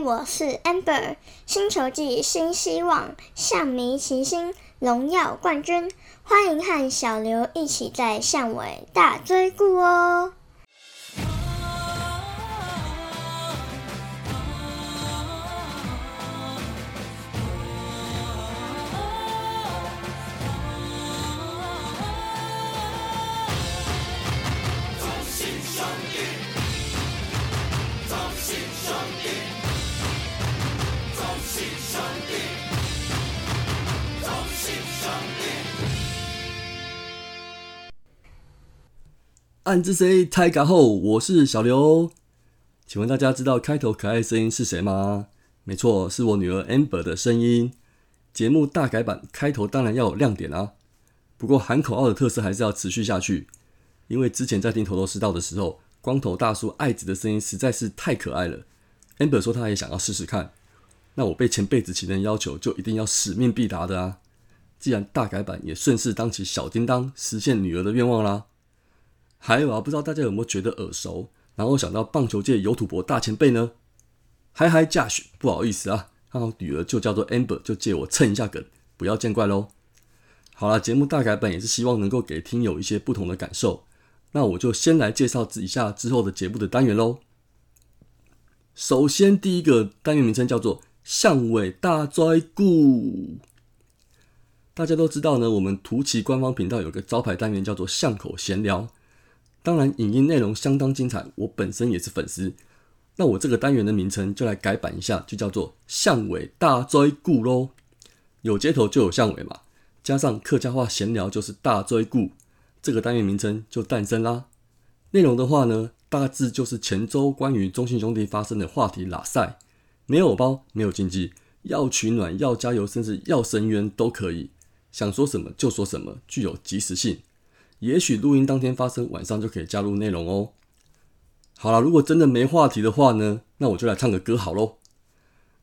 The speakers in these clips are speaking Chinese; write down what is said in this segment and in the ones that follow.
我是 Amber，星球季新希望，象迷齐心，荣耀冠军，欢迎和小刘一起在巷尾大追顾哦。暗之谁太嘎后，我是小刘。请问大家知道开头可爱声音是谁吗？没错，是我女儿 Amber 的声音。节目大改版，开头当然要有亮点啊。不过喊口号的特色还是要持续下去，因为之前在听头头是道的时候，光头大叔爱子的声音实在是太可爱了。Amber 说他也想要试试看，那我被前辈子情人要求，就一定要使命必达的啊。既然大改版，也顺势当起小叮当，实现女儿的愿望啦。还有啊，不知道大家有没有觉得耳熟？然后想到棒球界有土博大前辈呢？嗨嗨，驾许，不好意思啊，刚好女儿就叫做 Amber，就借我蹭一下梗，不要见怪喽。好了，节目大改版也是希望能够给听友一些不同的感受。那我就先来介绍一下之后的节目的单元喽。首先，第一个单元名称叫做“巷尾大追故”。大家都知道呢，我们图奇官方频道有个招牌单元叫做“巷口闲聊”。当然，影音内容相当精彩，我本身也是粉丝。那我这个单元的名称就来改版一下，就叫做“巷尾大追故”喽。有街头就有巷尾嘛，加上客家话闲聊就是“大追故”，这个单元名称就诞生啦。内容的话呢，大致就是前周关于中信兄弟发生的话题拉赛，没有包，没有禁忌，要取暖，要加油，甚至要深渊都可以，想说什么就说什么，具有即时性。也许录音当天发生，晚上就可以加入内容哦。好了，如果真的没话题的话呢，那我就来唱个歌好喽。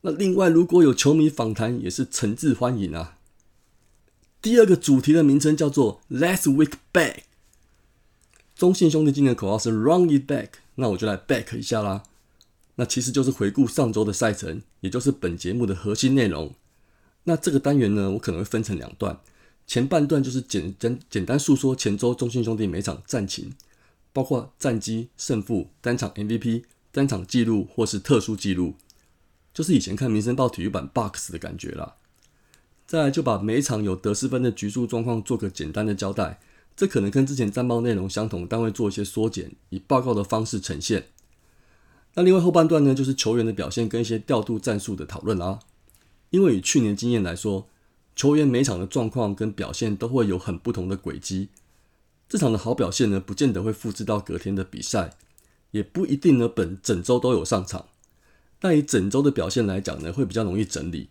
那另外，如果有球迷访谈，也是诚挚欢迎啊。第二个主题的名称叫做 Last Week Back。中信兄弟今年的口号是 Run It Back，那我就来 back 一下啦。那其实就是回顾上周的赛程，也就是本节目的核心内容。那这个单元呢，我可能会分成两段。前半段就是简简简单述说前周中信兄弟每场战情，包括战绩、胜负、单场 MVP、单场记录或是特殊记录，就是以前看民生报体育版 box 的感觉啦。再来就把每场有得失分的局数状况做个简单的交代，这可能跟之前战报内容相同，但会做一些缩减，以报告的方式呈现。那另外后半段呢，就是球员的表现跟一些调度战术的讨论啦。因为以去年经验来说。球员每场的状况跟表现都会有很不同的轨迹。这场的好表现呢，不见得会复制到隔天的比赛，也不一定呢本整周都有上场。但以整周的表现来讲呢，会比较容易整理。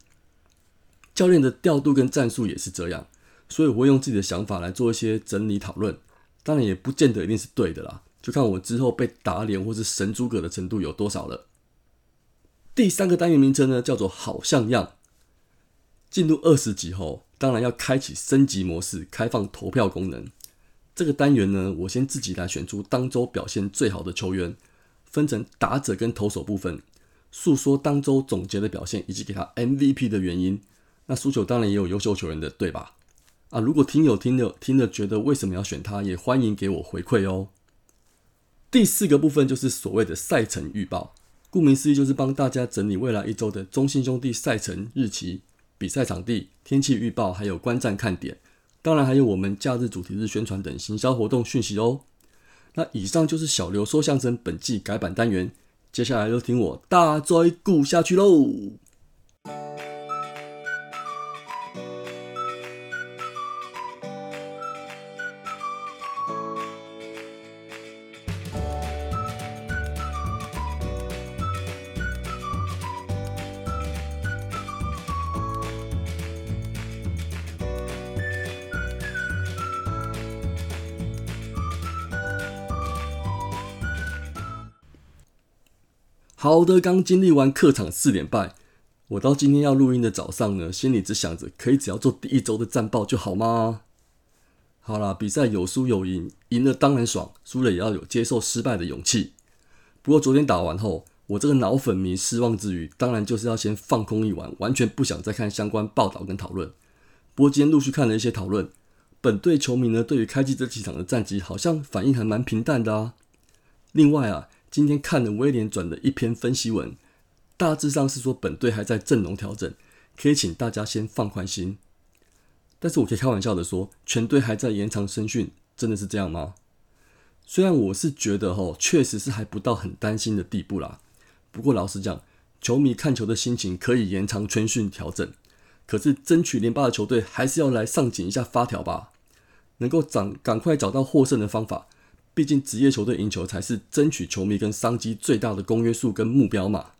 教练的调度跟战术也是这样，所以我会用自己的想法来做一些整理讨论。当然也不见得一定是对的啦，就看我之后被打脸或是神诸葛的程度有多少了。第三个单元名称呢，叫做好像样。进入二十级后，当然要开启升级模式，开放投票功能。这个单元呢，我先自己来选出当周表现最好的球员，分成打者跟投手部分，诉说当周总结的表现，以及给他 MVP 的原因。那输球当然也有优秀球员的，对吧？啊，如果听友听了听了觉得为什么要选他，也欢迎给我回馈哦。第四个部分就是所谓的赛程预报，顾名思义就是帮大家整理未来一周的中信兄弟赛程日期。比赛场地、天气预报，还有观战看点，当然还有我们假日主题日宣传等行销活动讯息哦。那以上就是小刘说相声本季改版单元，接下来就听我大追顾下去喽。好的，刚经历完客场四连败，我到今天要录音的早上呢，心里只想着可以只要做第一周的战报就好吗？好啦，比赛有输有赢，赢了当然爽，输了也要有接受失败的勇气。不过昨天打完后，我这个脑粉迷失望之余，当然就是要先放空一晚，完全不想再看相关报道跟讨论。不过今天陆续看了一些讨论，本队球迷呢对于开季这几场的战绩好像反应还蛮平淡的啊。另外啊，今天看了威廉转的一篇分析文，大致上是说本队还在阵容调整，可以请大家先放宽心。但是我可以开玩笑的说，全队还在延长声训，真的是这样吗？虽然我是觉得吼，确实是还不到很担心的地步啦。不过老实讲，球迷看球的心情可以延长春训调整，可是争取连霸的球队还是要来上紧一下发条吧，能够赶赶快找到获胜的方法。毕竟职业球队赢球才是争取球迷跟商机最大的公约数跟目标嘛。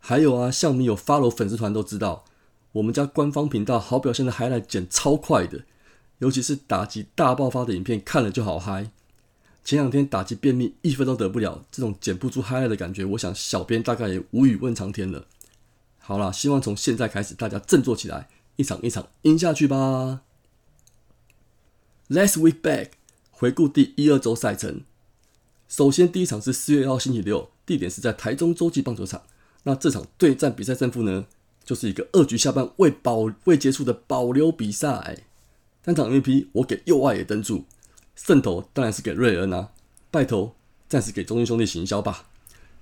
还有啊，像我们有 follow 粉丝团都知道，我们家官方频道好表现的还来剪超快的，尤其是打击大爆发的影片，看了就好嗨。前两天打击便秘，一分都得不了，这种剪不出嗨的感觉，我想小编大概也无语问苍天了。好啦，希望从现在开始大家振作起来，一场一场赢下去吧。Last week back，回顾第一二周赛程。首先第一场是四月一号星期六，地点是在台中洲际棒球场。那这场对战比赛胜负呢，就是一个二局下半未保未结束的保留比赛。单场 MVP 我给右外野登住。胜投当然是给瑞恩啊，败投暂时给中信兄弟行销吧。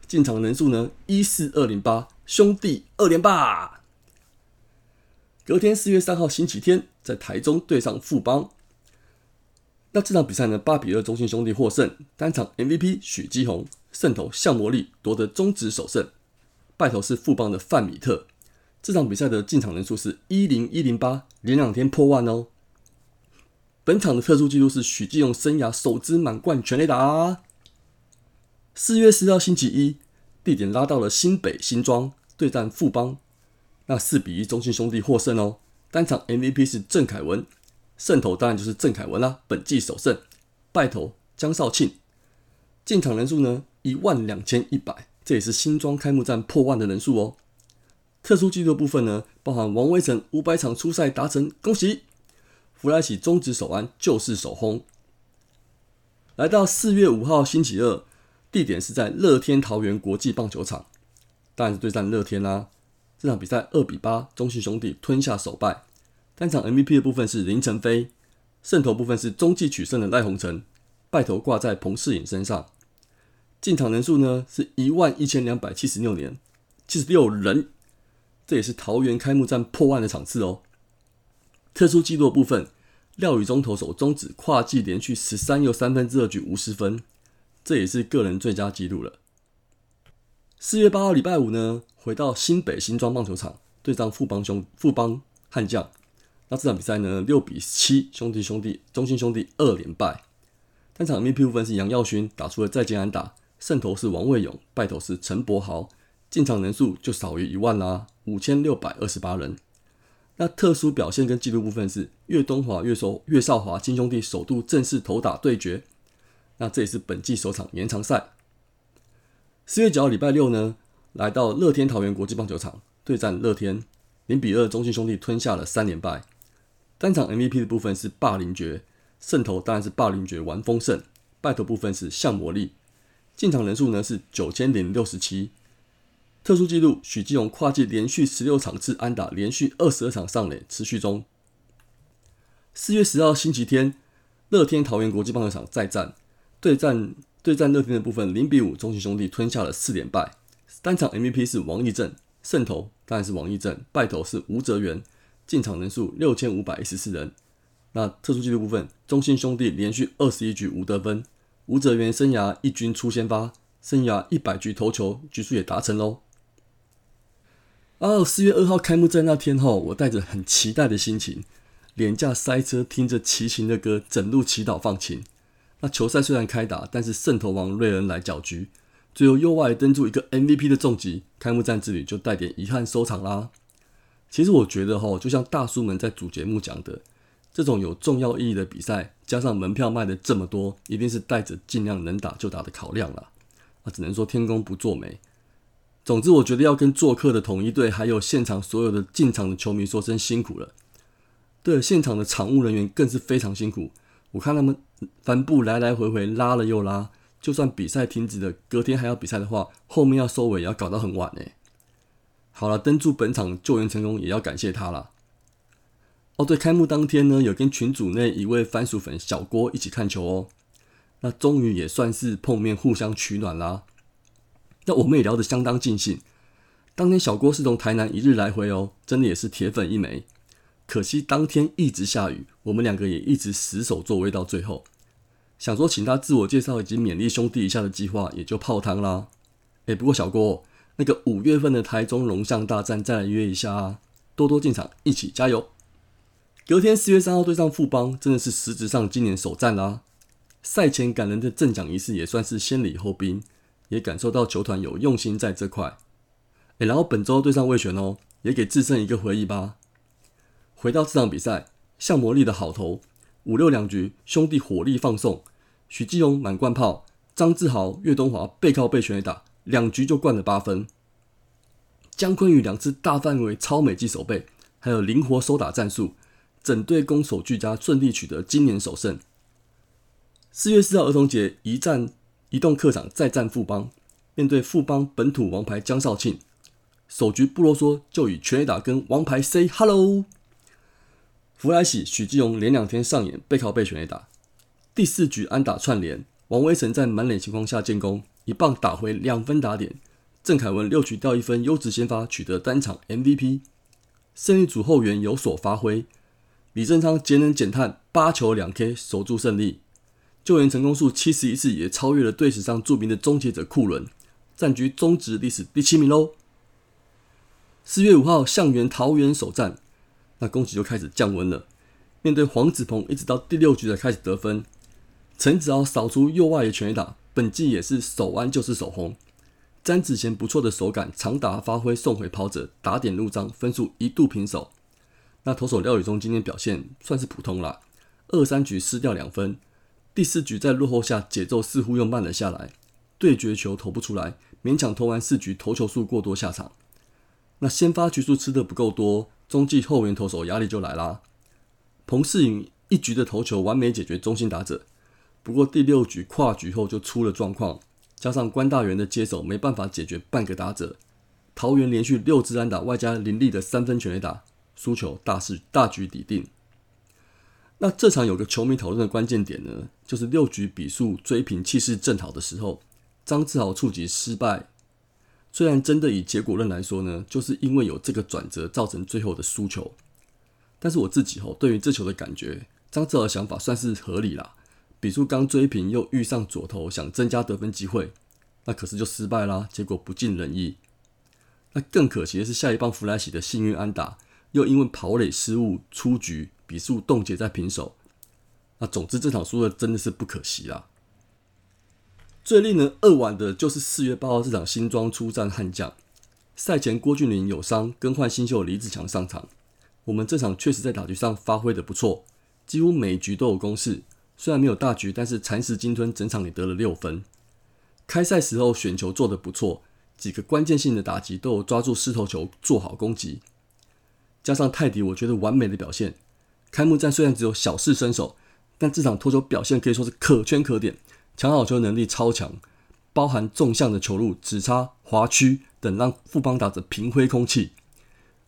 进场人数呢，一四二零八，兄弟二连霸。隔天四月三号星期天，在台中对上富邦。那这场比赛呢，八比二中信兄弟获胜，单场 MVP 许基宏，胜投向魔力夺得中职首胜，败投是富邦的范米特。这场比赛的进场人数是一零一零八，连两天破万哦。本场的特殊纪录是许继勇生涯首支满贯全垒打。四月四号星期一，地点拉到了新北新庄对战富邦，那四比一中信兄弟获胜哦。单场 MVP 是郑凯文，胜投当然就是郑凯文啦，本季首胜。败投江少庆，进场人数呢一万两千一百，这也是新庄开幕战破万的人数哦。特殊纪录部分呢，包含王威成五百场初赛达成，恭喜！弗莱奇中职首安就是首轰。来到四月五号星期二，地点是在乐天桃园国际棒球场，当然是对战乐天啦。这场比赛二比八，中信兄弟吞下首败。单场 MVP 的部分是林晨飞，胜投部分是中继取胜的赖鸿成，败投挂在彭世颖身上。进场人数呢是一万一千两百七十六年七十六人，这也是桃园开幕战破万的场次哦。特殊纪录部分，廖宇中投手中止跨季连续十三又三分之二局无失分，这也是个人最佳纪录了。四月八号礼拜五呢，回到新北新庄棒球场对战富邦兄富邦悍将，那这场比赛呢六比七兄弟兄弟中信兄弟二连败。单场 MVP 部分是杨耀勋打出了再见安打，胜投是王卫勇，败投是陈柏豪，进场人数就少于一万啦，五千六百二十八人。那特殊表现跟纪录部分是岳东华、岳寿、岳少华亲兄弟首度正式投打对决。那这也是本季首场延长赛。四月九号礼拜六呢，来到乐天桃园国际棒球场对战乐天，零比二中信兄弟吞下了三连败。单场 MVP 的部分是霸凌爵，胜投当然是霸凌爵玩丰盛，败投部分是向魔力。进场人数呢是九千零六十七。特殊纪录：许基荣跨季连续十六场次安打，连续二十二场上垒，持续中。四月十号星期天，乐天桃园国际棒球场再战，对战对战乐天的部分，零比五，中信兄弟吞下了四连败。单场 MVP 是王义正，胜投当然是王义正，败投是吴哲源。进场人数六千五百一十四人。那特殊纪录部分，中信兄弟连续二十一局无得分，吴哲源生涯一军出先发，生涯一百局投球局数也达成喽。哦，四月二号开幕战那天后，我带着很期待的心情，廉价塞车，听着齐秦的歌，整路祈祷放晴。那球赛虽然开打，但是胜投王瑞恩来搅局，最后右外登住一个 MVP 的重击，开幕战之旅就带点遗憾收场啦。其实我觉得哈，就像大叔们在主节目讲的，这种有重要意义的比赛，加上门票卖的这么多，一定是带着尽量能打就打的考量了。啊，只能说天公不作美。总之，我觉得要跟做客的统一队，还有现场所有的进场的球迷说声辛苦了。对，现场的场务人员更是非常辛苦。我看他们帆布来来回回拉了又拉，就算比赛停止了，隔天还要比赛的话，后面要收尾也要搞到很晚呢。好了，登住本场救援成功，也要感谢他了。哦，对，开幕当天呢，有跟群组内一位番薯粉小郭一起看球哦。那终于也算是碰面，互相取暖啦。那我们也聊得相当尽兴。当天小郭是从台南一日来回哦，真的也是铁粉一枚。可惜当天一直下雨，我们两个也一直死守座位到最后。想说请他自我介绍以及勉励兄弟一下的计划也就泡汤啦。哎，不过小郭，那个五月份的台中龙象大战再来约一下啊，多多进场，一起加油。隔天四月三号对上富邦，真的是实质上今年首战啦。赛前感人的赠奖仪式也算是先礼后兵，也感受到球团有用心在这块。哎，然后本周对上魏权哦，也给自身一个回忆吧。回到这场比赛，像魔力的好投。五六两局，兄弟火力放送，许继荣满贯炮，张志豪、岳东华背靠背全垒打，两局就灌了八分。姜坤宇两次大范围超美技守备，还有灵活收打战术，整队攻守俱佳，顺利取得今年首胜。四月四号儿童节，一战移动客场再战富邦，面对富邦本土王牌江少庆，首局不啰嗦，就以全垒打跟王牌 say hello。弗莱喜、许继荣连两天上演背靠背全垒打，第四局安打串联，王威成在满垒情况下建功，一棒打回两分打点。郑凯文六局掉一分，优质先发取得单场 MVP。胜利组后援有所发挥，李正昌节能减碳八球两 K 守住胜利，救援成功数七十一次也超越了队史上著名的终结者库伦，占据中职历史第七名喽。四月五号向源桃园首战。那攻击就开始降温了。面对黄子鹏，一直到第六局才开始得分。陈子豪扫出右外野全垒打，本季也是手弯就是手红。詹子贤不错的手感，长打发挥送回跑者，打点入账，分数一度平手。那投手廖宇中今天表现算是普通啦，二三局失掉两分。第四局在落后下，节奏似乎又慢了下来，对决球投不出来，勉强投完四局，投球数过多下场。那先发局数吃的不够多。中继后援投手压力就来啦。彭世颖一局的投球完美解决中心打者，不过第六局跨局后就出了状况，加上关大元的接手没办法解决半个打者，桃园连续六支安打外加林立的三分全垒打，输球大势大局已定。那这场有个球迷讨论的关键点呢，就是六局比数追平气势正好的时候，张志豪触及失败。虽然真的以结果论来说呢，就是因为有这个转折造成最后的输球，但是我自己吼对于这球的感觉，张志豪的想法算是合理啦。比数刚追平又遇上左投，想增加得分机会，那可是就失败啦，结果不尽人意。那更可惜的是下一棒弗莱喜的幸运安打，又因为跑垒失误出局，比数冻结在平手。那总之这场输的真的是不可惜啦。最令人扼腕的就是四月八号这场新庄出战悍将，赛前郭俊麟有伤，更换新秀李子强上场。我们这场确实在打局上发挥的不错，几乎每局都有攻势。虽然没有大局，但是蚕食鲸吞，整场也得了六分。开赛时候选球做得不错，几个关键性的打击都有抓住狮头球，做好攻击。加上泰迪，我觉得完美的表现。开幕战虽然只有小试身手，但这场脱球表现可以说是可圈可点。抢好球能力超强，包含纵向的球路、直插、滑曲等，让富邦打着平挥空气。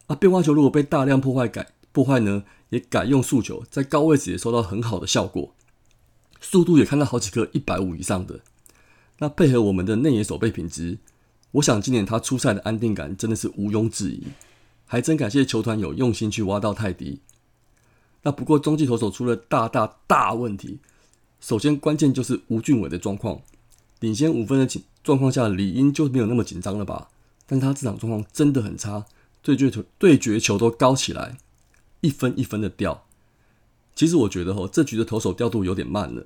啊，变化球如果被大量破坏改破坏呢，也改用速球，在高位置也收到很好的效果，速度也看到好几个一百五以上的。那配合我们的内野守备品质，我想今年他出赛的安定感真的是毋庸置疑。还真感谢球团有用心去挖到泰迪。那不过中继投手出了大大大问题。首先，关键就是吴俊伟的状况，领先五分的情状况下，理应就没有那么紧张了吧？但他这场状况真的很差，对决球对决球都高起来，一分一分的掉。其实我觉得吼，这局的投手调度有点慢了。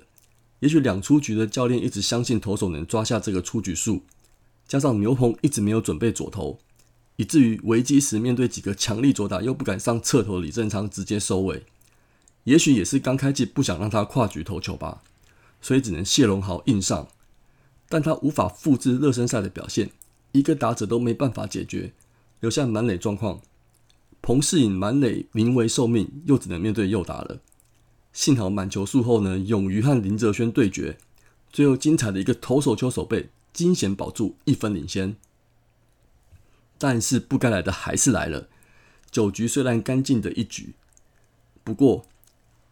也许两出局的教练一直相信投手能抓下这个出局数，加上牛棚一直没有准备左投，以至于危机时面对几个强力左打又不敢上侧投，李正昌直接收尾。也许也是刚开季不想让他跨局投球吧，所以只能谢龙豪硬上，但他无法复制热身赛的表现，一个打者都没办法解决，留下满垒状况。彭世颖满垒临危受命，又只能面对右打了。幸好满球数后呢，勇于和林哲轩对决，最后精彩的一个投手球手背惊险保住一分领先。但是不该来的还是来了，九局虽然干净的一局，不过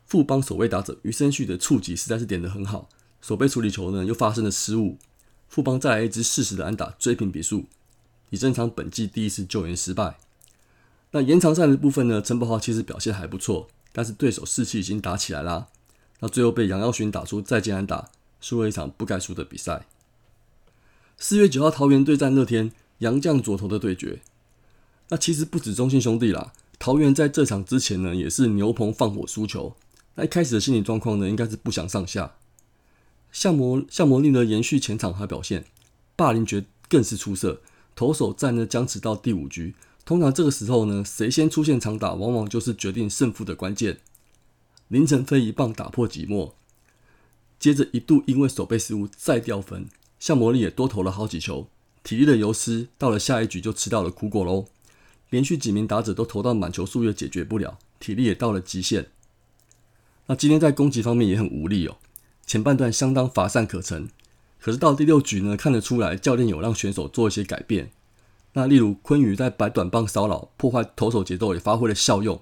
富邦守卫打者余生旭的触及实在是点的很好，守备处理球呢又发生了失误，富邦再来一支适时的安打追平比数，以正常本季第一次救援失败。那延长赛的部分呢，陈柏豪其实表现还不错，但是对手士气已经打起来啦，那最后被杨耀勋打出再见安打，输了一场不该输的比赛。四月九号桃园对战乐天。杨将左投的对决，那其实不止中信兄弟啦。桃园在这场之前呢，也是牛棚放火输球。那一开始的心理状况呢，应该是不相上下。向魔向魔力呢，延续前场好表现，霸凌爵更是出色。投手战呢僵持到第五局，通常这个时候呢，谁先出现长打，往往就是决定胜负的关键。林晨飞一棒打破寂寞，接着一度因为手背失误再掉分，向魔力也多投了好几球。体力的游失，到了下一局就吃到了苦果喽。连续几名打者都投到满球数也解决不了，体力也到了极限。那今天在攻击方面也很无力哦。前半段相当乏善可陈，可是到第六局呢，看得出来教练有让选手做一些改变。那例如昆宇在摆短棒骚扰，破坏投手节奏，也发挥了效用。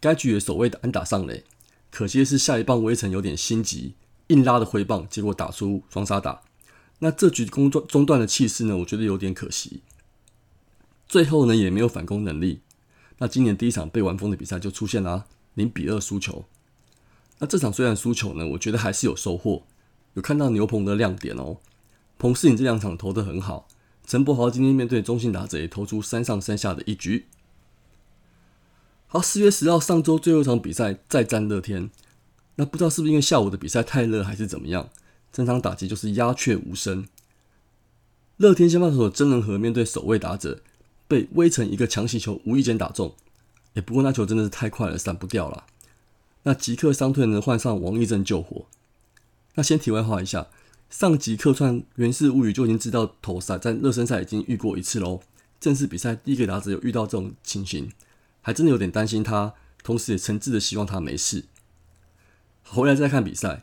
该局也守卫的安打上垒，可惜的是下一棒微臣有点心急，硬拉的挥棒，结果打出双杀打。那这局工作中断的气势呢？我觉得有点可惜。最后呢，也没有反攻能力。那今年第一场被完封的比赛就出现了零比二输球。那这场虽然输球呢，我觉得还是有收获，有看到牛棚的亮点哦。彭世颖这两场投的很好，陈柏豪今天面对中信打者也投出三上三下的一局。好，四月十号上周最后一场比赛再战乐天。那不知道是不是因为下午的比赛太热，还是怎么样？整场打击就是鸦雀无声。乐天先发投手真人和面对守卫打者，被威城一个强袭球无意间打中。也不过那球真的是太快了，闪不掉了。那即刻伤退呢，换上王义正救火。那先题外话一下，上集客串《源氏物语》就已经知道投赛在热身赛已经遇过一次喽。正式比赛第一个打者有遇到这种情形，还真的有点担心他，同时也诚挚的希望他没事。回来再看比赛。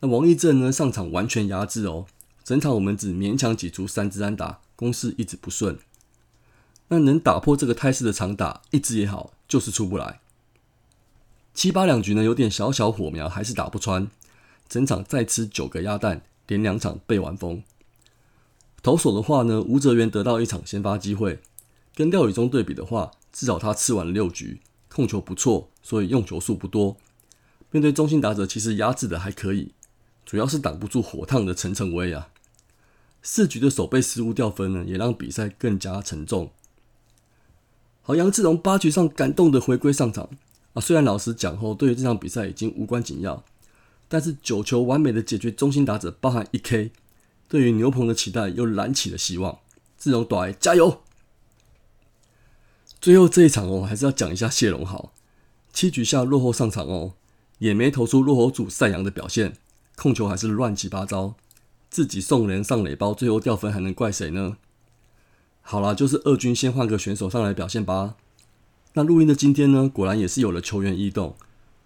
那王义正呢？上场完全压制哦，整场我们只勉强挤出三支安打，攻势一直不顺。那能打破这个态势的长打，一支也好，就是出不来。七八两局呢，有点小小火苗，还是打不穿。整场再吃九个鸭蛋，连两场被完封。投手的话呢，吴哲源得到一场先发机会，跟廖宇中对比的话，至少他吃完了六局，控球不错，所以用球数不多。面对中心打者，其实压制的还可以。主要是挡不住火烫的陈诚威啊！四局的守备失误掉分呢，也让比赛更加沉重。好，杨志荣八局上感动的回归上场啊！虽然老实讲后，对于这场比赛已经无关紧要，但是九球完美的解决中心打者，包含一 K，对于牛棚的期待又燃起了希望。志荣短加油！最后这一场哦，还是要讲一下谢龙豪，七局下落后上场哦，也没投出落后组赛扬的表现。控球还是乱七八糟，自己送人上垒包，最后掉分还能怪谁呢？好了，就是二军先换个选手上来表现吧。那录音的今天呢，果然也是有了球员异动，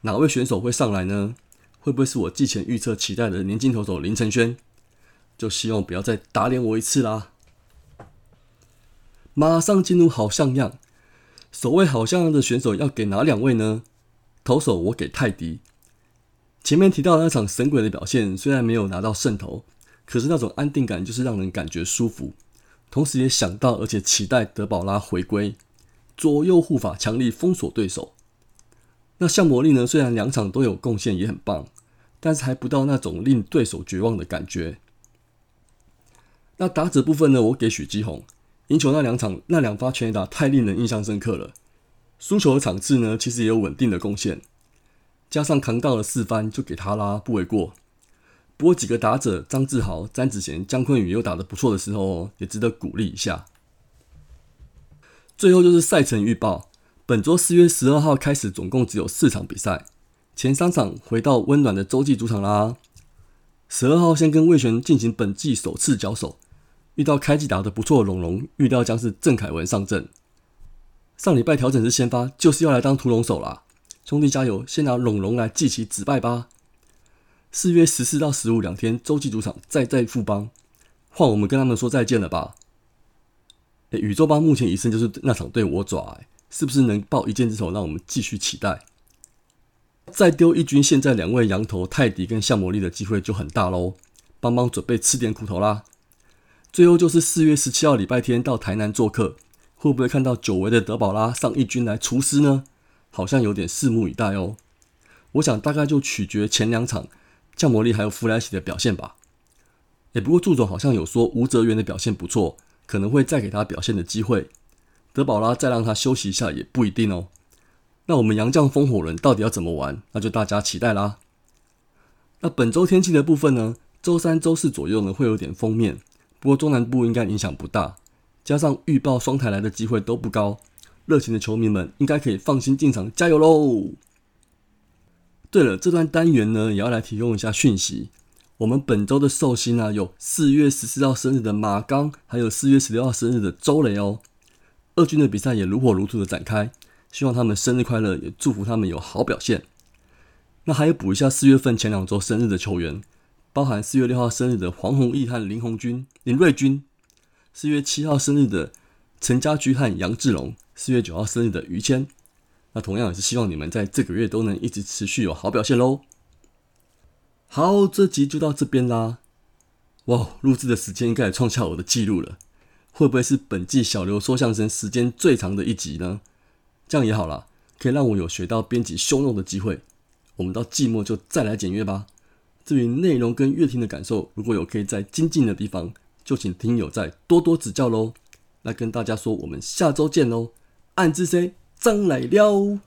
哪位选手会上来呢？会不会是我季前预测期待的年轻投手林承轩？就希望不要再打脸我一次啦。马上进入好像样，所谓好像样的选手要给哪两位呢？投手我给泰迪。前面提到那场神鬼的表现，虽然没有拿到胜投，可是那种安定感就是让人感觉舒服。同时也想到，而且期待德保拉回归，左右护法强力封锁对手。那像魔力呢？虽然两场都有贡献，也很棒，但是还不到那种令对手绝望的感觉。那打者部分呢？我给许基宏，赢球那两场那两发全垒打太令人印象深刻了。输球的场次呢，其实也有稳定的贡献。加上扛到了四番，就给他啦，不为过。不过几个打者张志豪、詹子贤、姜坤宇又打得不错的时候，也值得鼓励一下。最后就是赛程预报，本周四月十二号开始，总共只有四场比赛，前三场回到温暖的洲际主场啦。十二号先跟魏璇进行本季首次交手，遇到开季打得不错的龙龙，预料将是郑凯文上阵。上礼拜调整是先发，就是要来当屠龙手啦。兄弟加油！先拿龙龙来祭旗止败吧。四月十四到十五两天，洲际主场再再复邦，换我们跟他们说再见了吧？诶宇宙帮目前一胜就是那场对我爪、诶是不是能报一箭之仇，让我们继续期待？再丢一军，现在两位羊头泰迪跟向魔力的机会就很大喽，帮帮准备吃点苦头啦。最后就是四月十七号礼拜天到台南做客，会不会看到久违的德保拉上一军来除师呢？好像有点拭目以待哦。我想大概就取决前两场降魔力还有弗莱奇的表现吧。也不过祝总好像有说吴泽源的表现不错，可能会再给他表现的机会。德保拉再让他休息一下也不一定哦。那我们洋将风火轮到底要怎么玩？那就大家期待啦。那本周天气的部分呢？周三、周四左右呢会有点封面。不过中南部应该影响不大，加上预报双台来的机会都不高，热情的球迷们应该可以放心进场加油喽！对了，这段单元呢也要来提供一下讯息，我们本周的寿星啊有四月十四号生日的马刚，还有四月十六号生日的周雷哦。二军的比赛也如火如荼的展开，希望他们生日快乐，也祝福他们有好表现。那还有补一下四月份前两周生日的球员。包含四月六号生日的黄宏毅和林红军、林瑞军，四月七号生日的陈家驹和杨志龙，四月九号生日的于谦。那同样也是希望你们在这个月都能一直持续有好表现喽。好，这集就到这边啦。哇，录制的时间应该也创下我的记录了，会不会是本季小刘说相声时间最长的一集呢？这样也好啦，可以让我有学到编辑凶弄的机会。我们到季末就再来检阅吧。至于内容跟乐听的感受，如果有可以在精进的地方，就请听友再多多指教喽。那跟大家说，我们下周见喽！暗之 C 张来了。